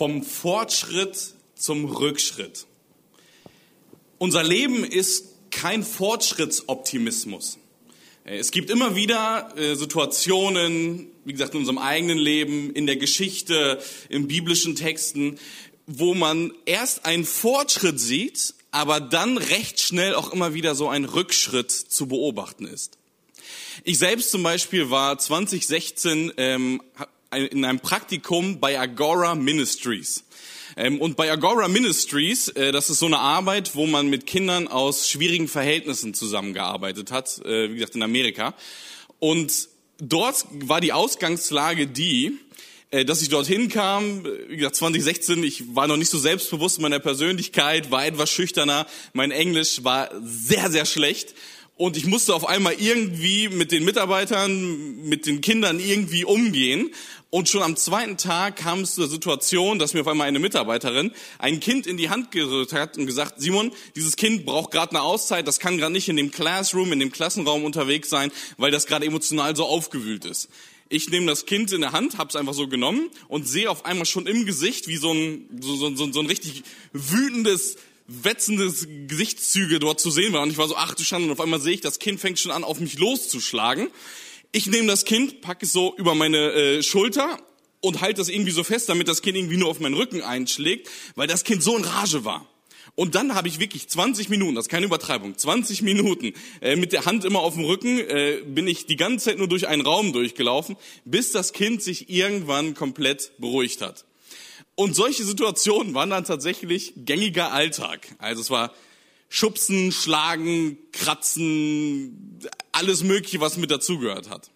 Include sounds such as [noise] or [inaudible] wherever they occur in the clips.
vom Fortschritt zum Rückschritt. Unser Leben ist kein Fortschrittsoptimismus. Äh, es gibt immer wieder äh, Situationen, wie gesagt, in unserem eigenen Leben, in der Geschichte, in biblischen Texten, wo man erst einen Fortschritt sieht, aber dann recht schnell auch immer wieder so ein Rückschritt zu beobachten ist. Ich selbst zum Beispiel war 2016 ähm, in einem Praktikum bei Agora Ministries. Ähm, und bei Agora Ministries, äh, das ist so eine Arbeit, wo man mit Kindern aus schwierigen Verhältnissen zusammengearbeitet hat, äh, wie gesagt in Amerika. Und dort war die Ausgangslage die, äh, dass ich dorthin kam, wie gesagt 2016, ich war noch nicht so selbstbewusst in meiner Persönlichkeit, war etwas schüchterner, mein Englisch war sehr, sehr schlecht und ich musste auf einmal irgendwie mit den Mitarbeitern, mit den Kindern irgendwie umgehen. Und schon am zweiten Tag kam es zur Situation, dass mir auf einmal eine Mitarbeiterin ein Kind in die Hand gerührt hat und gesagt, Simon, dieses Kind braucht gerade eine Auszeit, das kann gerade nicht in dem Classroom, in dem Klassenraum unterwegs sein, weil das gerade emotional so aufgewühlt ist. Ich nehme das Kind in der Hand, hab's einfach so genommen und sehe auf einmal schon im Gesicht, wie so ein, so, so, so, so ein richtig wütendes wetzende Gesichtszüge dort zu sehen waren. Und ich war so, ach du Schande, und auf einmal sehe ich, das Kind fängt schon an, auf mich loszuschlagen. Ich nehme das Kind, packe es so über meine äh, Schulter und halte das irgendwie so fest, damit das Kind irgendwie nur auf meinen Rücken einschlägt, weil das Kind so in Rage war. Und dann habe ich wirklich 20 Minuten, das ist keine Übertreibung, 20 Minuten äh, mit der Hand immer auf dem Rücken, äh, bin ich die ganze Zeit nur durch einen Raum durchgelaufen, bis das Kind sich irgendwann komplett beruhigt hat. Und solche Situationen waren dann tatsächlich gängiger Alltag. Also es war Schubsen, Schlagen, Kratzen, alles Mögliche, was mit dazugehört hat.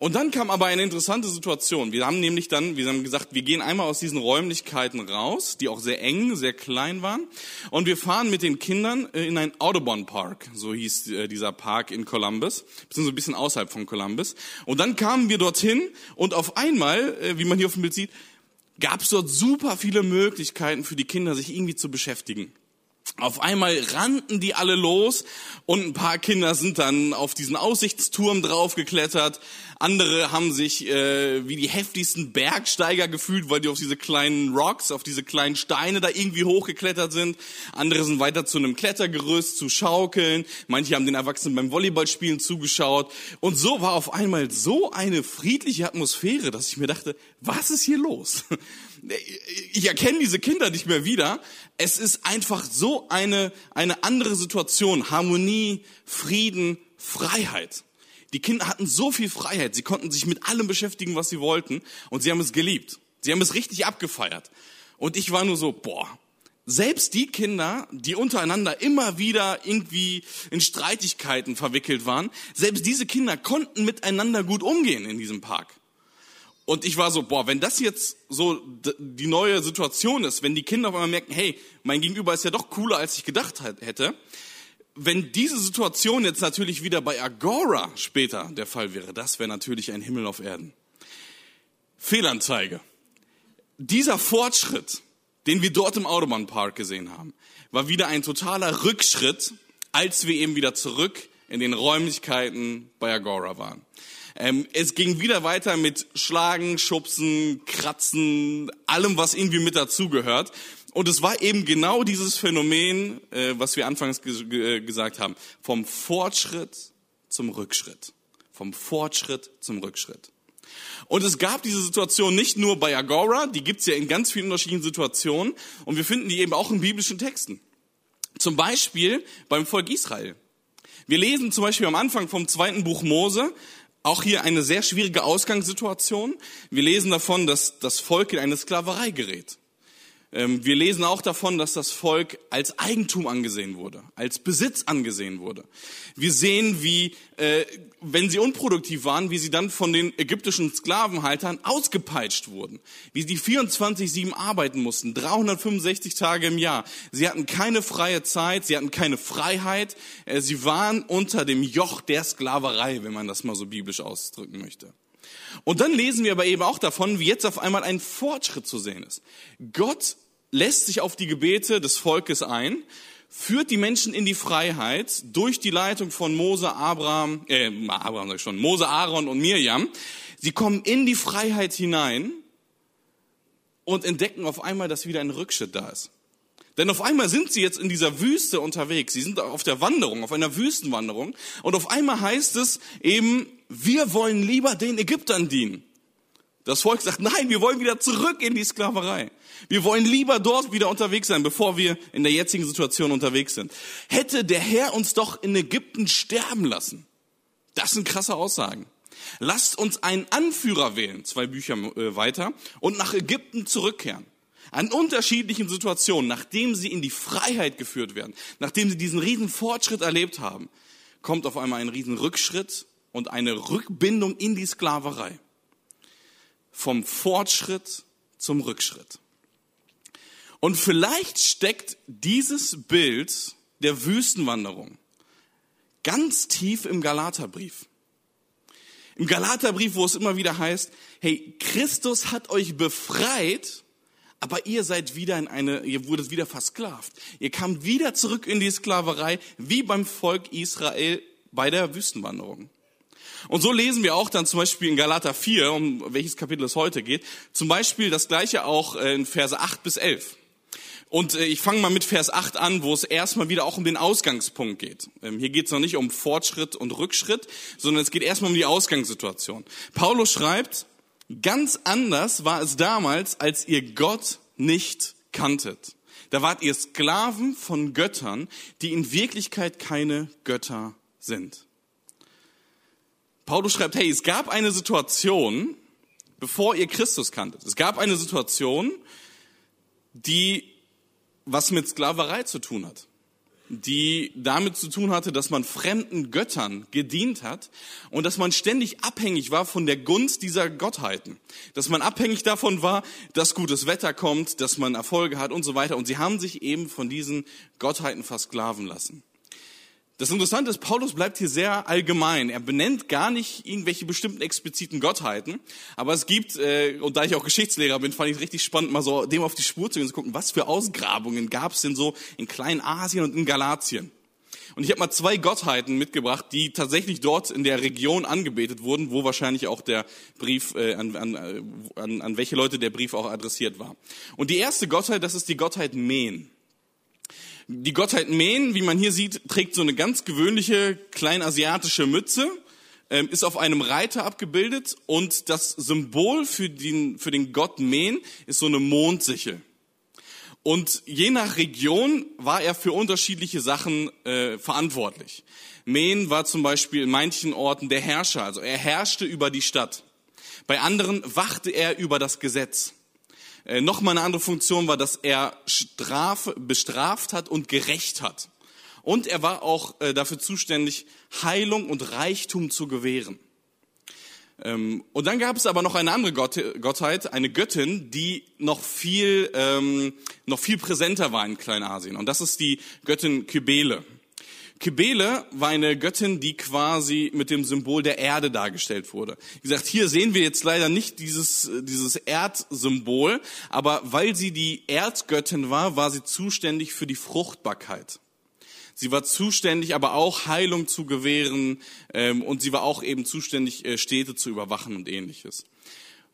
Und dann kam aber eine interessante Situation. Wir haben nämlich dann, wir haben gesagt, wir gehen einmal aus diesen Räumlichkeiten raus, die auch sehr eng, sehr klein waren, und wir fahren mit den Kindern äh, in einen Audubon Park, so hieß äh, dieser Park in Columbus, beziehungsweise ein bisschen außerhalb von Columbus. Und dann kamen wir dorthin und auf einmal, äh, wie man hier auf dem Bild sieht, gab es dort super viele Möglichkeiten für die Kinder, sich irgendwie zu beschäftigen. Auf einmal rannten die alle los und ein paar Kinder sind dann auf diesen Aussichtsturm draufgeklettert. Andere haben sich äh, wie die heftigsten Bergsteiger gefühlt, weil die auf diese kleinen Rocks, auf diese kleinen Steine da irgendwie hochgeklettert sind. Andere sind weiter zu einem Klettergerüst, zu schaukeln. Manche haben den Erwachsenen beim Volleyballspielen zugeschaut. Und so war auf einmal so eine friedliche Atmosphäre, dass ich mir dachte, was ist hier los? [laughs] Ich erkenne diese Kinder nicht mehr wieder. Es ist einfach so eine, eine andere Situation. Harmonie, Frieden, Freiheit. Die Kinder hatten so viel Freiheit, sie konnten sich mit allem beschäftigen, was sie wollten, und sie haben es geliebt. Sie haben es richtig abgefeiert. Und ich war nur so, boah, selbst die Kinder, die untereinander immer wieder irgendwie in Streitigkeiten verwickelt waren, selbst diese Kinder konnten miteinander gut umgehen in diesem Park. Und ich war so, boah, wenn das jetzt so die neue Situation ist, wenn die Kinder auf einmal merken, hey, mein Gegenüber ist ja doch cooler, als ich gedacht hätte, wenn diese Situation jetzt natürlich wieder bei Agora später der Fall wäre, das wäre natürlich ein Himmel auf Erden. Fehlanzeige. Dieser Fortschritt, den wir dort im Autobahnpark gesehen haben, war wieder ein totaler Rückschritt, als wir eben wieder zurück in den Räumlichkeiten bei Agora waren. Ähm, es ging wieder weiter mit Schlagen, Schubsen, Kratzen, allem, was irgendwie mit dazugehört. Und es war eben genau dieses Phänomen, äh, was wir anfangs ge gesagt haben, vom Fortschritt zum Rückschritt. Vom Fortschritt zum Rückschritt. Und es gab diese Situation nicht nur bei Agora, die gibt's ja in ganz vielen unterschiedlichen Situationen und wir finden die eben auch in biblischen Texten. Zum Beispiel beim Volk Israel. Wir lesen zum Beispiel am Anfang vom zweiten Buch Mose auch hier eine sehr schwierige Ausgangssituation. Wir lesen davon, dass das Volk in eine Sklaverei gerät. Ähm, wir lesen auch davon, dass das Volk als Eigentum angesehen wurde, als Besitz angesehen wurde. Wir sehen, wie, äh, wenn sie unproduktiv waren, wie sie dann von den ägyptischen Sklavenhaltern ausgepeitscht wurden, wie sie 24-7 arbeiten mussten, 365 Tage im Jahr. Sie hatten keine freie Zeit, sie hatten keine Freiheit, äh, sie waren unter dem Joch der Sklaverei, wenn man das mal so biblisch ausdrücken möchte. Und dann lesen wir aber eben auch davon, wie jetzt auf einmal ein Fortschritt zu sehen ist. Gott lässt sich auf die Gebete des Volkes ein, führt die Menschen in die Freiheit durch die Leitung von Mose, Abraham, äh, Abraham sag ich schon, Mose, Aaron und Mirjam. Sie kommen in die Freiheit hinein und entdecken auf einmal, dass wieder ein Rückschritt da ist. Denn auf einmal sind sie jetzt in dieser Wüste unterwegs. Sie sind auf der Wanderung, auf einer Wüstenwanderung. Und auf einmal heißt es eben, wir wollen lieber den Ägyptern dienen. Das Volk sagt, nein, wir wollen wieder zurück in die Sklaverei. Wir wollen lieber dort wieder unterwegs sein, bevor wir in der jetzigen Situation unterwegs sind. Hätte der Herr uns doch in Ägypten sterben lassen. Das sind krasse Aussagen. Lasst uns einen Anführer wählen, zwei Bücher äh, weiter, und nach Ägypten zurückkehren. An unterschiedlichen Situationen, nachdem sie in die Freiheit geführt werden, nachdem sie diesen riesen Fortschritt erlebt haben, kommt auf einmal ein riesen Rückschritt und eine Rückbindung in die Sklaverei. Vom Fortschritt zum Rückschritt. Und vielleicht steckt dieses Bild der Wüstenwanderung ganz tief im Galaterbrief. Im Galaterbrief, wo es immer wieder heißt, hey, Christus hat euch befreit aber ihr seid wieder in eine, ihr wurdet wieder versklavt. Ihr kamt wieder zurück in die Sklaverei, wie beim Volk Israel bei der Wüstenwanderung. Und so lesen wir auch dann zum Beispiel in Galater 4, um welches Kapitel es heute geht, zum Beispiel das gleiche auch in Verse 8 bis 11. Und äh, ich fange mal mit Vers 8 an, wo es erstmal wieder auch um den Ausgangspunkt geht. Ähm, hier geht es noch nicht um Fortschritt und Rückschritt, sondern es geht erstmal um die Ausgangssituation. Paulus schreibt, Ganz anders war es damals, als ihr Gott nicht kanntet. Da wart ihr Sklaven von Göttern, die in Wirklichkeit keine Götter sind. Paulus schreibt, hey, es gab eine Situation, bevor ihr Christus kanntet. Es gab eine Situation, die was mit Sklaverei zu tun hat die damit zu tun hatte, dass man fremden Göttern gedient hat und dass man ständig abhängig war von der Gunst dieser Gottheiten. Dass man abhängig davon war, dass gutes Wetter kommt, dass man Erfolge hat und so weiter. Und sie haben sich eben von diesen Gottheiten versklaven lassen. Das Interessante ist, Paulus bleibt hier sehr allgemein. Er benennt gar nicht irgendwelche bestimmten expliziten Gottheiten. Aber es gibt, äh, und da ich auch Geschichtslehrer bin, fand ich es richtig spannend, mal so dem auf die Spur zu gehen und zu gucken, was für Ausgrabungen gab es denn so in Kleinasien und in Galatien. Und ich habe mal zwei Gottheiten mitgebracht, die tatsächlich dort in der Region angebetet wurden, wo wahrscheinlich auch der Brief, äh, an, an, an, an welche Leute der Brief auch adressiert war. Und die erste Gottheit, das ist die Gottheit Men. Die Gottheit Men, wie man hier sieht, trägt so eine ganz gewöhnliche kleinasiatische Mütze, ähm, ist auf einem Reiter abgebildet und das Symbol für den, für den Gott Men ist so eine Mondsichel. Und je nach Region war er für unterschiedliche Sachen äh, verantwortlich. Men war zum Beispiel in manchen Orten der Herrscher, also er herrschte über die Stadt. Bei anderen wachte er über das Gesetz. Äh, Nochmal eine andere Funktion war, dass er Strafe, bestraft hat und gerecht hat. Und er war auch äh, dafür zuständig, Heilung und Reichtum zu gewähren. Ähm, und dann gab es aber noch eine andere Gottheit, eine Göttin, die noch viel, ähm, noch viel präsenter war in Kleinasien. Und das ist die Göttin Kybele. Kybele war eine Göttin, die quasi mit dem Symbol der Erde dargestellt wurde. Wie gesagt, hier sehen wir jetzt leider nicht dieses, dieses Erdsymbol, aber weil sie die Erdgöttin war, war sie zuständig für die Fruchtbarkeit. Sie war zuständig, aber auch Heilung zu gewähren ähm, und sie war auch eben zuständig, äh, Städte zu überwachen und ähnliches.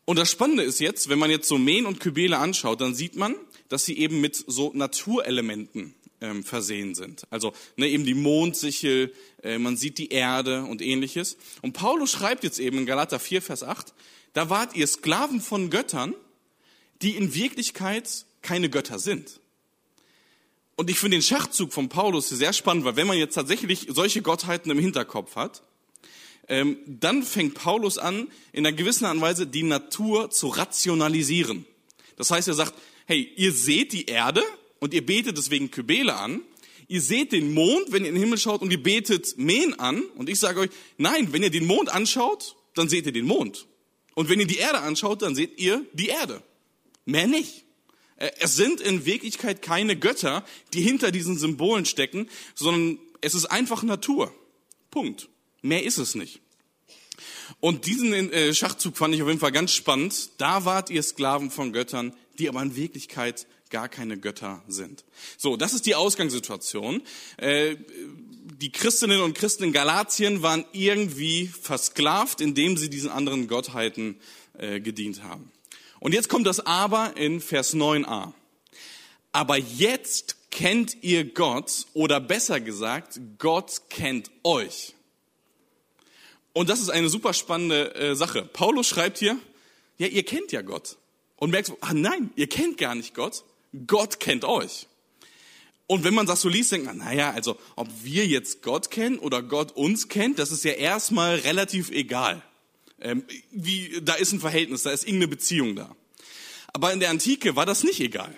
Und das Spannende ist jetzt, wenn man jetzt so Men und Kybele anschaut, dann sieht man, dass sie eben mit so Naturelementen ähm, versehen sind. Also ne, eben die Mondsichel, äh, man sieht die Erde und ähnliches. Und Paulus schreibt jetzt eben in Galater 4, Vers 8, da wart ihr Sklaven von Göttern, die in Wirklichkeit keine Götter sind. Und ich finde den Schachzug von Paulus sehr spannend, weil wenn man jetzt tatsächlich solche Gottheiten im Hinterkopf hat, ähm, dann fängt Paulus an, in einer gewissen Art und Weise die Natur zu rationalisieren. Das heißt, er sagt, hey, ihr seht die Erde, und ihr betet deswegen Kybele an. Ihr seht den Mond, wenn ihr in den Himmel schaut und ihr betet Men an. Und ich sage euch, nein, wenn ihr den Mond anschaut, dann seht ihr den Mond. Und wenn ihr die Erde anschaut, dann seht ihr die Erde. Mehr nicht. Äh, es sind in Wirklichkeit keine Götter, die hinter diesen Symbolen stecken, sondern es ist einfach Natur. Punkt. Mehr ist es nicht. Und diesen äh, Schachzug fand ich auf jeden Fall ganz spannend. Da wart ihr Sklaven von Göttern, die aber in Wirklichkeit gar keine Götter sind. So, das ist die Ausgangssituation. Äh, die Christinnen und Christen in Galatien waren irgendwie versklavt, indem sie diesen anderen Gottheiten äh, gedient haben. Und jetzt kommt das Aber in Vers 9a. Aber jetzt kennt ihr Gott oder besser gesagt, Gott kennt euch. Und das ist eine super spannende äh, Sache. Paulus schreibt hier, ja, ihr kennt ja Gott. Und merkt, ah nein, ihr kennt gar nicht Gott. Gott kennt euch. Und wenn man das so liest, denkt man, naja, also ob wir jetzt Gott kennen oder Gott uns kennt, das ist ja erstmal relativ egal. Ähm, wie, da ist ein Verhältnis, da ist irgendeine Beziehung da. Aber in der Antike war das nicht egal.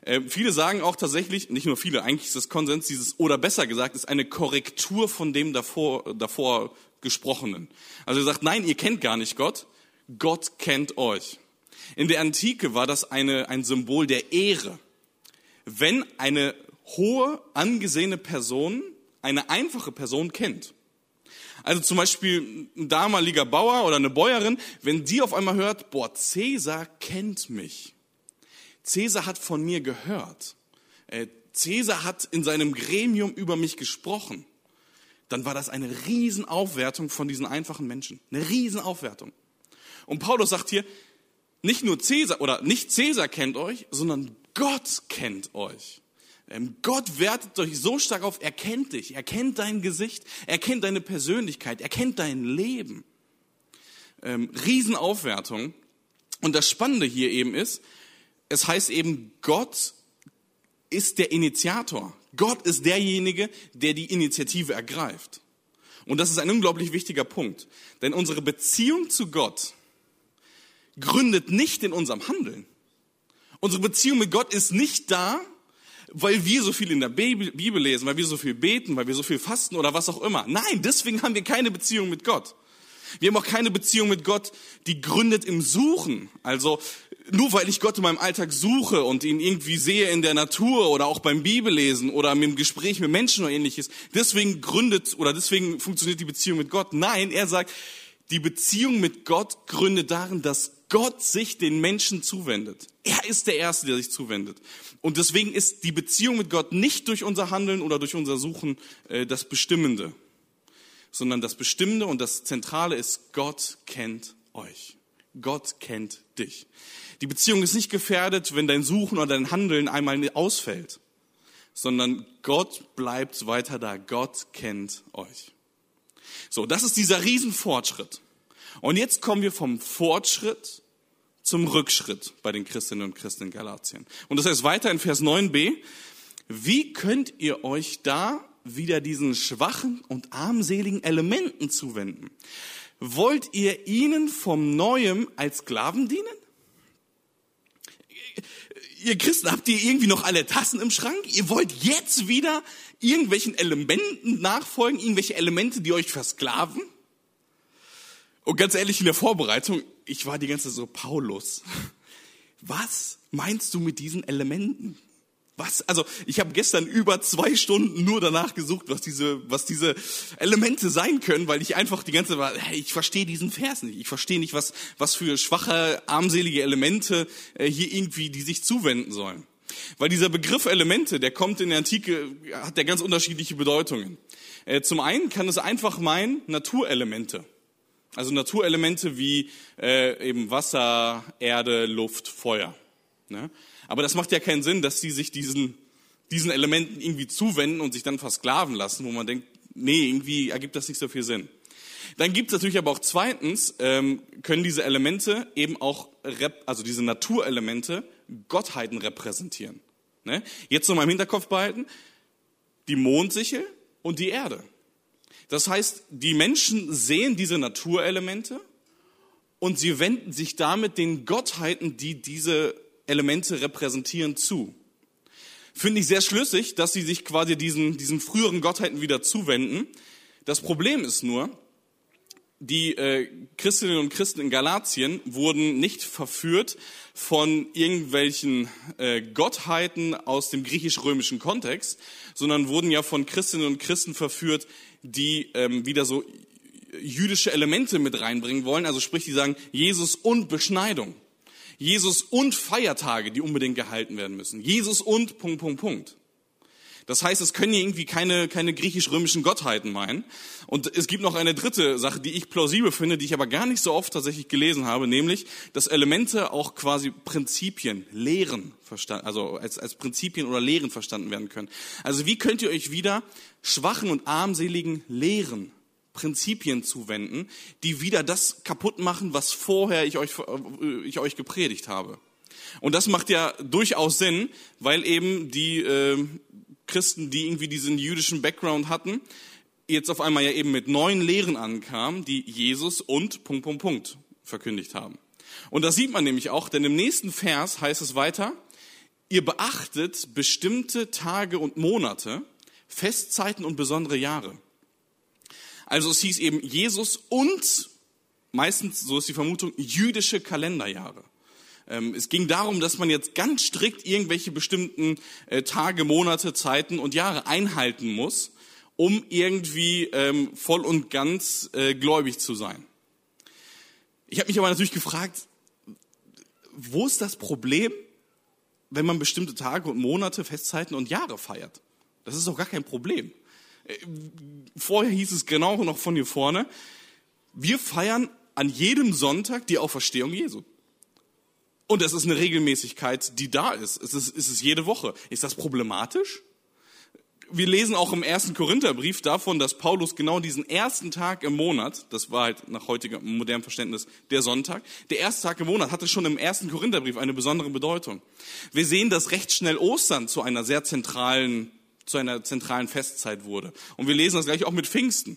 Äh, viele sagen auch tatsächlich, nicht nur viele, eigentlich ist das Konsens, dieses oder besser gesagt, ist eine Korrektur von dem davor, davor Gesprochenen. Also er sagt, nein, ihr kennt gar nicht Gott, Gott kennt euch. In der Antike war das eine, ein Symbol der Ehre. Wenn eine hohe, angesehene Person eine einfache Person kennt. Also zum Beispiel ein damaliger Bauer oder eine Bäuerin, wenn die auf einmal hört, boah, Cäsar kennt mich, Cäsar hat von mir gehört. Äh, Cäsar hat in seinem Gremium über mich gesprochen. Dann war das eine Riesenaufwertung von diesen einfachen Menschen. Eine Riesenaufwertung. Und Paulus sagt hier, nicht nur Cäsar oder nicht Cäsar kennt euch, sondern Gott kennt euch. Ähm, Gott wertet euch so stark auf, er kennt dich, er kennt dein Gesicht, er kennt deine Persönlichkeit, er kennt dein Leben. Ähm, Riesenaufwertung. Und das Spannende hier eben ist, es heißt eben, Gott ist der Initiator. Gott ist derjenige, der die Initiative ergreift. Und das ist ein unglaublich wichtiger Punkt. Denn unsere Beziehung zu Gott gründet nicht in unserem Handeln. Unsere Beziehung mit Gott ist nicht da, weil wir so viel in der Bibel lesen, weil wir so viel beten, weil wir so viel fasten oder was auch immer. Nein, deswegen haben wir keine Beziehung mit Gott. Wir haben auch keine Beziehung mit Gott, die gründet im Suchen. Also nur weil ich Gott in meinem Alltag suche und ihn irgendwie sehe in der Natur oder auch beim Bibellesen oder im Gespräch mit Menschen oder ähnliches, deswegen gründet oder deswegen funktioniert die Beziehung mit Gott. Nein, er sagt, die Beziehung mit Gott gründet darin, dass Gott sich den Menschen zuwendet. Er ist der Erste, der sich zuwendet. Und deswegen ist die Beziehung mit Gott nicht durch unser Handeln oder durch unser Suchen äh, das Bestimmende, sondern das Bestimmende und das Zentrale ist, Gott kennt euch. Gott kennt dich. Die Beziehung ist nicht gefährdet, wenn dein Suchen oder dein Handeln einmal ausfällt, sondern Gott bleibt weiter da. Gott kennt euch. So, das ist dieser Riesenfortschritt. Und jetzt kommen wir vom Fortschritt zum Rückschritt bei den Christinnen und Christen in Galatien. Und das heißt weiter in Vers 9b, wie könnt ihr euch da wieder diesen schwachen und armseligen Elementen zuwenden? Wollt ihr ihnen vom Neuem als Sklaven dienen? Ihr Christen, habt ihr irgendwie noch alle Tassen im Schrank? Ihr wollt jetzt wieder irgendwelchen Elementen nachfolgen, irgendwelche Elemente, die euch versklaven? Und ganz ehrlich, in der Vorbereitung, ich war die ganze Zeit so, Paulus, was meinst du mit diesen Elementen? Was? Also ich habe gestern über zwei Stunden nur danach gesucht, was diese, was diese Elemente sein können, weil ich einfach die ganze Zeit, hey, ich verstehe diesen Vers nicht. Ich verstehe nicht, was, was für schwache, armselige Elemente äh, hier irgendwie, die sich zuwenden sollen. Weil dieser Begriff Elemente, der kommt in der Antike, hat der ganz unterschiedliche Bedeutungen. Äh, zum einen kann es einfach meinen Naturelemente. Also Naturelemente wie äh, eben Wasser, Erde, Luft, Feuer. Ne? Aber das macht ja keinen Sinn, dass sie sich diesen, diesen Elementen irgendwie zuwenden und sich dann versklaven lassen, wo man denkt, nee, irgendwie ergibt das nicht so viel Sinn. Dann gibt es natürlich aber auch zweitens, ähm, können diese Elemente eben auch, also diese Naturelemente, Gottheiten repräsentieren. Ne? Jetzt noch mal im Hinterkopf behalten, die Mondsichel und die Erde. Das heißt, die Menschen sehen diese Naturelemente und sie wenden sich damit den Gottheiten, die diese Elemente repräsentieren zu. Finde ich sehr schlüssig, dass sie sich quasi diesen, diesen früheren Gottheiten wieder zuwenden. Das Problem ist nur, die äh, Christinnen und Christen in Galatien wurden nicht verführt von irgendwelchen äh, Gottheiten aus dem griechisch-römischen Kontext, sondern wurden ja von Christinnen und Christen verführt, die ähm, wieder so jüdische Elemente mit reinbringen wollen. Also sprich, die sagen Jesus und Beschneidung. Jesus und Feiertage, die unbedingt gehalten werden müssen. Jesus und Punkt, Punkt, Punkt. Das heißt, es können irgendwie keine, keine griechisch-römischen Gottheiten meinen. Und es gibt noch eine dritte Sache, die ich plausibel finde, die ich aber gar nicht so oft tatsächlich gelesen habe, nämlich, dass Elemente auch quasi Prinzipien, Lehren verstanden, also als, als Prinzipien oder Lehren verstanden werden können. Also wie könnt ihr euch wieder schwachen und armseligen Lehren Prinzipien zuwenden, die wieder das kaputt machen, was vorher ich euch, äh, ich euch gepredigt habe. Und das macht ja durchaus Sinn, weil eben die äh, Christen, die irgendwie diesen jüdischen Background hatten, jetzt auf einmal ja eben mit neuen Lehren ankamen, die Jesus und Punkt, Punkt, Punkt verkündigt haben. Und das sieht man nämlich auch, denn im nächsten Vers heißt es weiter, ihr beachtet bestimmte Tage und Monate, Festzeiten und besondere Jahre. Also es hieß eben Jesus und meistens, so ist die Vermutung, jüdische Kalenderjahre. Ähm, es ging darum, dass man jetzt ganz strikt irgendwelche bestimmten äh, Tage, Monate, Zeiten und Jahre einhalten muss, um irgendwie ähm, voll und ganz äh, gläubig zu sein. Ich habe mich aber natürlich gefragt, wo ist das Problem, wenn man bestimmte Tage und Monate, Festzeiten und Jahre feiert? Das ist doch gar kein Problem. Äh, vorher hieß es genau noch von hier vorne, wir feiern an jedem Sonntag die Auferstehung Jesu. Und das ist eine Regelmäßigkeit, die da ist. Es ist, es ist jede Woche. Ist das problematisch? Wir lesen auch im ersten Korintherbrief davon, dass Paulus genau diesen ersten Tag im Monat, das war halt nach heutigem modernem Verständnis der Sonntag, der erste Tag im Monat hatte schon im ersten Korintherbrief eine besondere Bedeutung. Wir sehen, dass recht schnell Ostern zu einer sehr zentralen zu einer zentralen Festzeit wurde. Und wir lesen das gleich auch mit Pfingsten.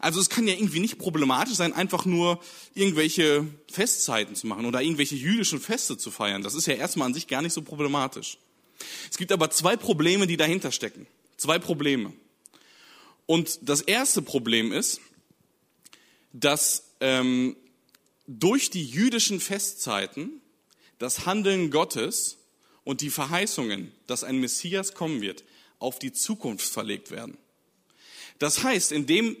Also es kann ja irgendwie nicht problematisch sein, einfach nur irgendwelche Festzeiten zu machen oder irgendwelche jüdischen Feste zu feiern. Das ist ja erstmal an sich gar nicht so problematisch. Es gibt aber zwei Probleme, die dahinter stecken. Zwei Probleme. Und das erste Problem ist, dass ähm, durch die jüdischen Festzeiten das Handeln Gottes und die Verheißungen, dass ein Messias kommen wird, auf die Zukunft verlegt werden. Das heißt, indem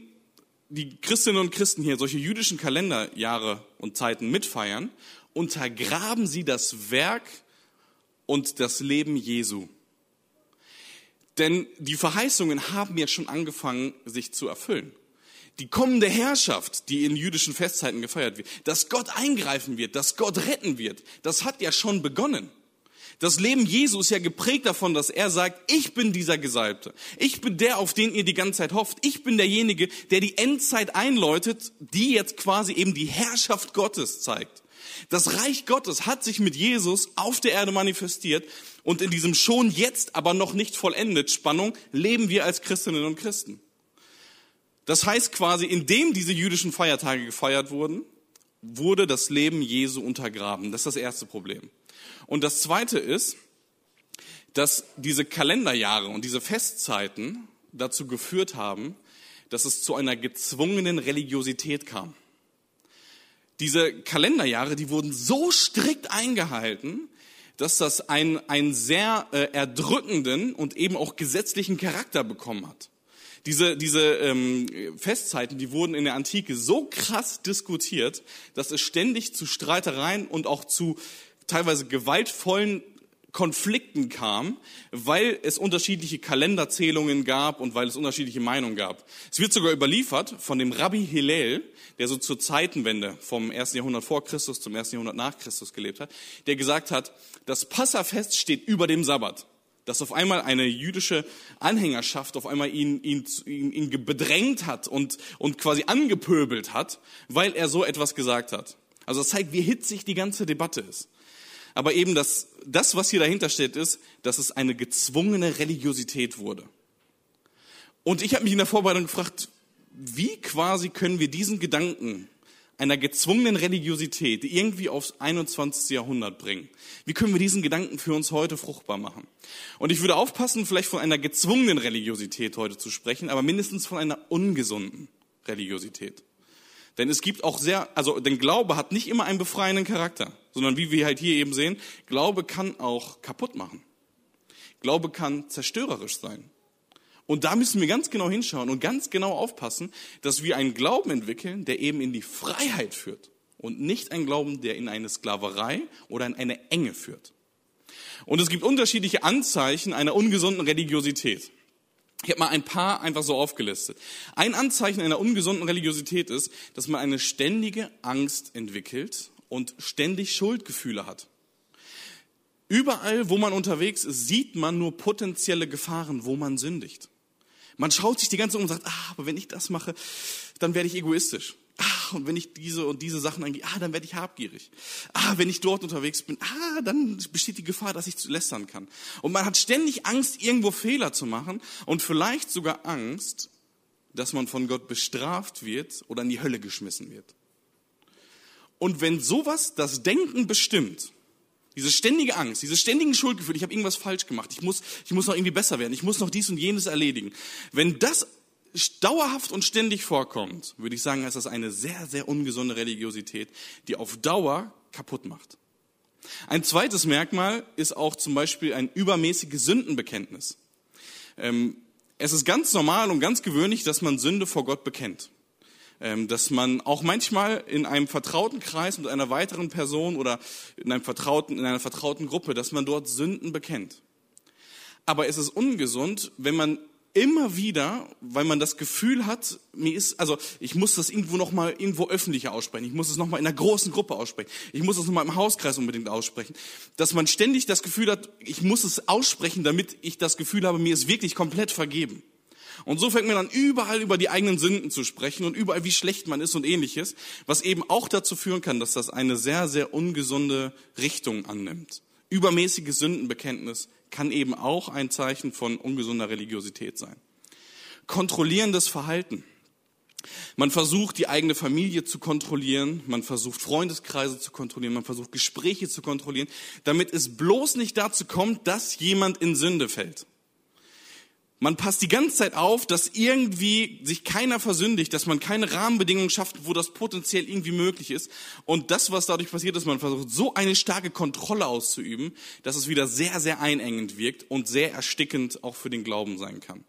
die Christinnen und Christen hier solche jüdischen Kalenderjahre und Zeiten mitfeiern, untergraben sie das Werk und das Leben Jesu. Denn die Verheißungen haben ja schon angefangen, sich zu erfüllen. Die kommende Herrschaft, die in jüdischen Festzeiten gefeiert wird, dass Gott eingreifen wird, dass Gott retten wird, das hat ja schon begonnen. Das Leben Jesu ist ja geprägt davon, dass er sagt, ich bin dieser Gesalbte. Ich bin der, auf den ihr die ganze Zeit hofft. Ich bin derjenige, der die Endzeit einläutet, die jetzt quasi eben die Herrschaft Gottes zeigt. Das Reich Gottes hat sich mit Jesus auf der Erde manifestiert und in diesem schon jetzt, aber noch nicht vollendet Spannung leben wir als Christinnen und Christen. Das heißt quasi, indem diese jüdischen Feiertage gefeiert wurden, wurde das Leben Jesu untergraben. Das ist das erste Problem. Und das Zweite ist, dass diese Kalenderjahre und diese Festzeiten dazu geführt haben, dass es zu einer gezwungenen Religiosität kam. Diese Kalenderjahre, die wurden so strikt eingehalten, dass das einen, einen sehr äh, erdrückenden und eben auch gesetzlichen Charakter bekommen hat. Diese, diese ähm, Festzeiten, die wurden in der Antike so krass diskutiert, dass es ständig zu Streitereien und auch zu teilweise gewaltvollen Konflikten kam, weil es unterschiedliche Kalenderzählungen gab und weil es unterschiedliche Meinungen gab. Es wird sogar überliefert von dem Rabbi Hillel, der so zur Zeitenwende vom ersten Jahrhundert vor Christus zum ersten Jahrhundert nach Christus gelebt hat, der gesagt hat, das Passafest steht über dem Sabbat. Dass auf einmal eine jüdische Anhängerschaft auf einmal ihn, ihn, ihn, ihn bedrängt hat und, und quasi angepöbelt hat, weil er so etwas gesagt hat. Also das zeigt, wie hitzig die ganze Debatte ist. Aber eben das, das, was hier dahinter steht, ist, dass es eine gezwungene Religiosität wurde. Und ich habe mich in der Vorbereitung gefragt, wie quasi können wir diesen Gedanken einer gezwungenen Religiosität irgendwie aufs 21. Jahrhundert bringen? Wie können wir diesen Gedanken für uns heute fruchtbar machen? Und ich würde aufpassen, vielleicht von einer gezwungenen Religiosität heute zu sprechen, aber mindestens von einer ungesunden Religiosität. Denn es gibt auch sehr, also, denn Glaube hat nicht immer einen befreienden Charakter, sondern wie wir halt hier eben sehen, Glaube kann auch kaputt machen. Glaube kann zerstörerisch sein. Und da müssen wir ganz genau hinschauen und ganz genau aufpassen, dass wir einen Glauben entwickeln, der eben in die Freiheit führt und nicht einen Glauben, der in eine Sklaverei oder in eine Enge führt. Und es gibt unterschiedliche Anzeichen einer ungesunden Religiosität. Ich habe mal ein paar einfach so aufgelistet. Ein Anzeichen einer ungesunden Religiosität ist, dass man eine ständige Angst entwickelt und ständig Schuldgefühle hat. Überall, wo man unterwegs ist, sieht man nur potenzielle Gefahren, wo man sündigt. Man schaut sich die ganze um und sagt, ah, aber wenn ich das mache, dann werde ich egoistisch. Ah, und wenn ich diese und diese Sachen angehe, ah, dann werde ich habgierig. Ah, wenn ich dort unterwegs bin, ah, dann besteht die Gefahr, dass ich zu lästern kann. Und man hat ständig Angst, irgendwo Fehler zu machen und vielleicht sogar Angst, dass man von Gott bestraft wird oder in die Hölle geschmissen wird. Und wenn sowas das Denken bestimmt, diese ständige Angst, diese ständigen Schuldgefühle, ich habe irgendwas falsch gemacht, ich muss, ich muss noch irgendwie besser werden, ich muss noch dies und jenes erledigen. Wenn das dauerhaft und ständig vorkommt, würde ich sagen, ist das eine sehr, sehr ungesunde Religiosität, die auf Dauer kaputt macht. Ein zweites Merkmal ist auch zum Beispiel ein übermäßiges Sündenbekenntnis. Ähm, es ist ganz normal und ganz gewöhnlich, dass man Sünde vor Gott bekennt. Ähm, dass man auch manchmal in einem vertrauten Kreis mit einer weiteren Person oder in, einem vertrauten, in einer vertrauten Gruppe, dass man dort Sünden bekennt. Aber es ist ungesund, wenn man immer wieder, weil man das Gefühl hat, mir ist, also ich muss das irgendwo noch mal irgendwo öffentlicher aussprechen. Ich muss es noch mal in einer großen Gruppe aussprechen. Ich muss es noch mal im Hauskreis unbedingt aussprechen. Dass man ständig das Gefühl hat, ich muss es aussprechen, damit ich das Gefühl habe, mir ist wirklich komplett vergeben. Und so fängt man dann überall über die eigenen Sünden zu sprechen und überall, wie schlecht man ist und ähnliches, was eben auch dazu führen kann, dass das eine sehr, sehr ungesunde Richtung annimmt. Übermäßiges Sündenbekenntnis kann eben auch ein Zeichen von ungesunder Religiosität sein. Kontrollierendes Verhalten. Man versucht, die eigene Familie zu kontrollieren, man versucht, Freundeskreise zu kontrollieren, man versucht, Gespräche zu kontrollieren, damit es bloß nicht dazu kommt, dass jemand in Sünde fällt. Man passt die ganze Zeit auf, dass irgendwie sich keiner versündigt, dass man keine Rahmenbedingungen schafft, wo das potenziell irgendwie möglich ist. Und das, was dadurch passiert ist, man versucht so eine starke Kontrolle auszuüben, dass es wieder sehr, sehr einengend wirkt und sehr erstickend auch für den Glauben sein kann.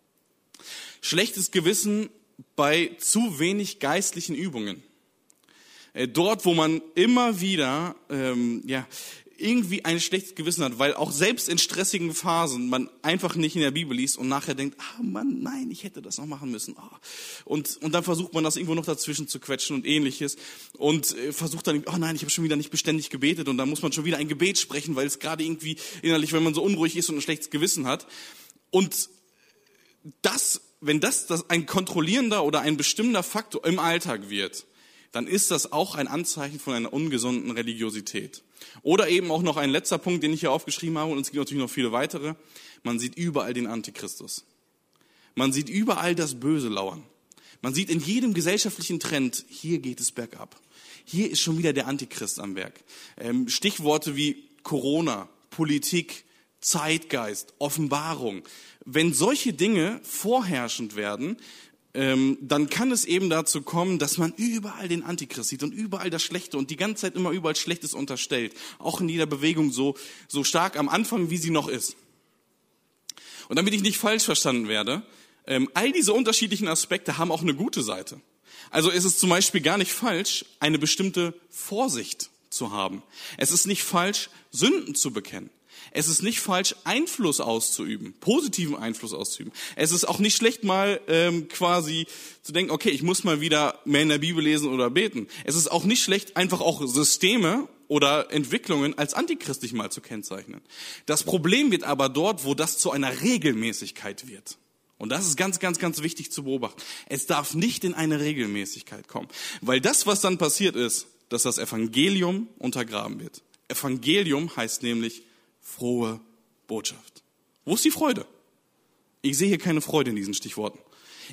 Schlechtes Gewissen bei zu wenig geistlichen Übungen. Äh, dort, wo man immer wieder ähm, ja, irgendwie ein schlechtes Gewissen hat, weil auch selbst in stressigen Phasen man einfach nicht in der Bibel liest und nachher denkt, ah Mann, nein, ich hätte das noch machen müssen. Oh. Und, und dann versucht man das irgendwo noch dazwischen zu quetschen und ähnliches und äh, versucht dann, oh nein, ich habe schon wieder nicht beständig gebetet und dann muss man schon wieder ein Gebet sprechen, weil es gerade irgendwie innerlich, wenn man so unruhig ist und ein schlechtes Gewissen hat. Und das, wenn das, das ein kontrollierender oder ein bestimmender Faktor im Alltag wird, dann ist das auch ein Anzeichen von einer ungesunden Religiosität. Oder eben auch noch ein letzter Punkt, den ich hier aufgeschrieben habe, und es gibt natürlich noch viele weitere. Man sieht überall den Antichristus. Man sieht überall das Böse lauern. Man sieht in jedem gesellschaftlichen Trend, hier geht es bergab. Hier ist schon wieder der Antichrist am Werk. Ähm, Stichworte wie Corona, Politik, Zeitgeist, Offenbarung. Wenn solche Dinge vorherrschend werden, ähm, dann kann es eben dazu kommen, dass man überall den Antichrist sieht und überall das Schlechte und die ganze Zeit immer überall Schlechtes unterstellt. Auch in jeder Bewegung so, so stark am Anfang, wie sie noch ist. Und damit ich nicht falsch verstanden werde, ähm, all diese unterschiedlichen Aspekte haben auch eine gute Seite. Also es ist zum Beispiel gar nicht falsch, eine bestimmte Vorsicht zu haben. Es ist nicht falsch, Sünden zu bekennen. Es ist nicht falsch, Einfluss auszuüben, positiven Einfluss auszuüben. Es ist auch nicht schlecht, mal ähm, quasi zu denken, okay, ich muss mal wieder mehr in der Bibel lesen oder beten. Es ist auch nicht schlecht, einfach auch Systeme oder Entwicklungen als antichristlich mal zu kennzeichnen. Das Problem wird aber dort, wo das zu einer Regelmäßigkeit wird. Und das ist ganz, ganz, ganz wichtig zu beobachten. Es darf nicht in eine Regelmäßigkeit kommen. Weil das, was dann passiert ist, dass das Evangelium untergraben wird. Evangelium heißt nämlich frohe Botschaft. Wo ist die Freude? Ich sehe hier keine Freude in diesen Stichworten.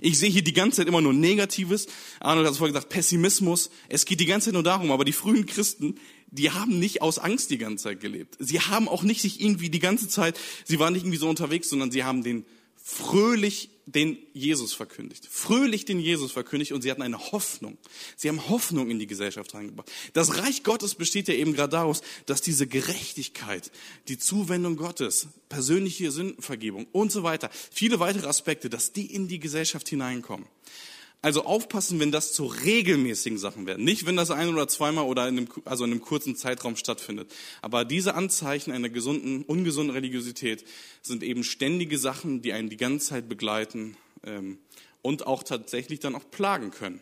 Ich sehe hier die ganze Zeit immer nur Negatives. Arnold hat es vorhin gesagt, Pessimismus. Es geht die ganze Zeit nur darum, aber die frühen Christen, die haben nicht aus Angst die ganze Zeit gelebt. Sie haben auch nicht sich irgendwie die ganze Zeit, sie waren nicht irgendwie so unterwegs, sondern sie haben den fröhlich den Jesus verkündigt. Fröhlich den Jesus verkündigt und sie hatten eine Hoffnung. Sie haben Hoffnung in die Gesellschaft reingebracht. Das Reich Gottes besteht ja eben gerade daraus, dass diese Gerechtigkeit, die Zuwendung Gottes, persönliche Sündenvergebung und so weiter, viele weitere Aspekte, dass die in die Gesellschaft hineinkommen. Also aufpassen, wenn das zu regelmäßigen Sachen werden. Nicht, wenn das ein oder zweimal oder in einem, also in einem kurzen Zeitraum stattfindet. Aber diese Anzeichen einer gesunden, ungesunden Religiosität sind eben ständige Sachen, die einen die ganze Zeit begleiten ähm, und auch tatsächlich dann auch plagen können.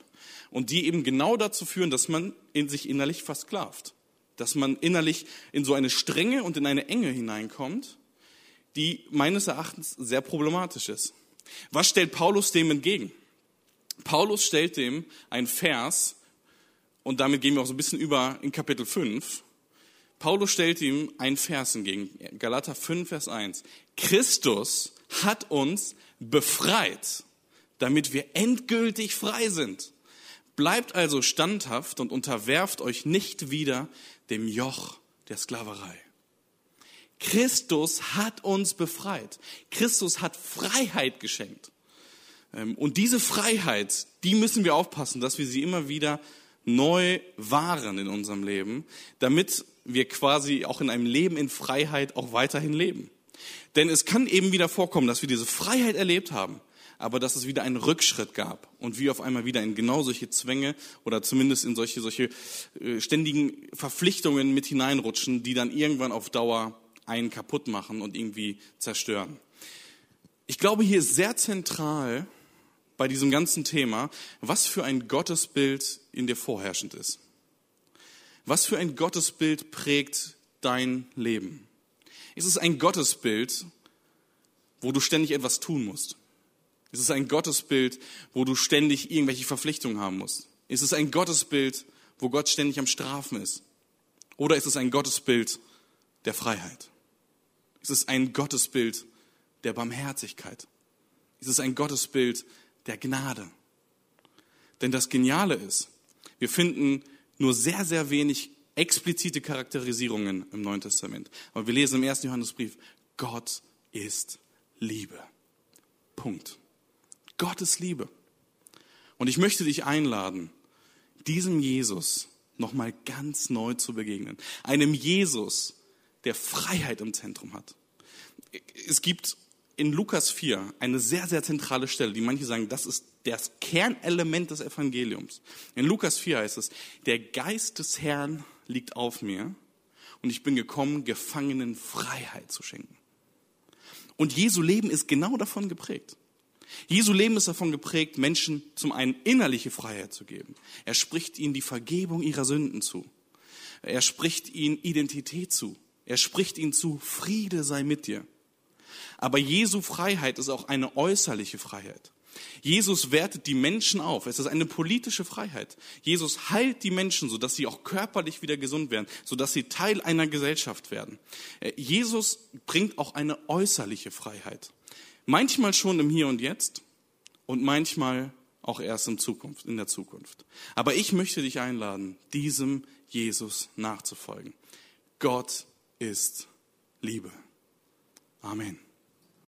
Und die eben genau dazu führen, dass man in sich innerlich versklavt. Dass man innerlich in so eine Strenge und in eine Enge hineinkommt, die meines Erachtens sehr problematisch ist. Was stellt Paulus dem entgegen? Paulus stellt dem ein Vers, und damit gehen wir auch so ein bisschen über in Kapitel 5. Paulus stellt ihm ein Vers entgegen, Galater 5, Vers 1. Christus hat uns befreit, damit wir endgültig frei sind. Bleibt also standhaft und unterwerft euch nicht wieder dem Joch der Sklaverei. Christus hat uns befreit. Christus hat Freiheit geschenkt. Ähm, und diese Freiheit, die müssen wir aufpassen, dass wir sie immer wieder neu wahren in unserem Leben, damit wir quasi auch in einem Leben in Freiheit auch weiterhin leben. Denn es kann eben wieder vorkommen, dass wir diese Freiheit erlebt haben, aber dass es wieder einen Rückschritt gab und wir auf einmal wieder in genau solche Zwänge oder zumindest in solche, solche äh, ständigen Verpflichtungen mit hineinrutschen, die dann irgendwann auf Dauer einen kaputt machen und irgendwie zerstören. Ich glaube, hier ist sehr zentral, bei diesem ganzen Thema, was für ein Gottesbild in dir vorherrschend ist. Was für ein Gottesbild prägt dein Leben? Ist es ein Gottesbild, wo du ständig etwas tun musst? Ist es ein Gottesbild, wo du ständig irgendwelche Verpflichtungen haben musst? Ist es ein Gottesbild, wo Gott ständig am Strafen ist? Oder ist es ein Gottesbild der Freiheit? Ist es ein Gottesbild der Barmherzigkeit? Ist es ein Gottesbild der Gnade. Denn das Geniale ist, wir finden nur sehr, sehr wenig explizite Charakterisierungen im Neuen Testament. Aber wir lesen im ersten Johannesbrief, Gott ist Liebe. Punkt. Gott ist Liebe. Und ich möchte dich einladen, diesem Jesus nochmal ganz neu zu begegnen. Einem Jesus, der Freiheit im Zentrum hat. Es gibt in Lukas 4 eine sehr, sehr zentrale Stelle, die manche sagen, das ist das Kernelement des Evangeliums. In Lukas 4 heißt es, der Geist des Herrn liegt auf mir und ich bin gekommen, Gefangenen Freiheit zu schenken. Und Jesu Leben ist genau davon geprägt. Jesu Leben ist davon geprägt, Menschen zum einen innerliche Freiheit zu geben. Er spricht ihnen die Vergebung ihrer Sünden zu. Er spricht ihnen Identität zu. Er spricht ihnen zu, Friede sei mit dir. Aber Jesu Freiheit ist auch eine äußerliche Freiheit. Jesus wertet die Menschen auf. Es ist eine politische Freiheit. Jesus heilt die Menschen, sodass sie auch körperlich wieder gesund werden, sodass sie Teil einer Gesellschaft werden. Äh, Jesus bringt auch eine äußerliche Freiheit. Manchmal schon im Hier und Jetzt und manchmal auch erst in Zukunft, in der Zukunft. Aber ich möchte dich einladen, diesem Jesus nachzufolgen. Gott ist Liebe. Amen.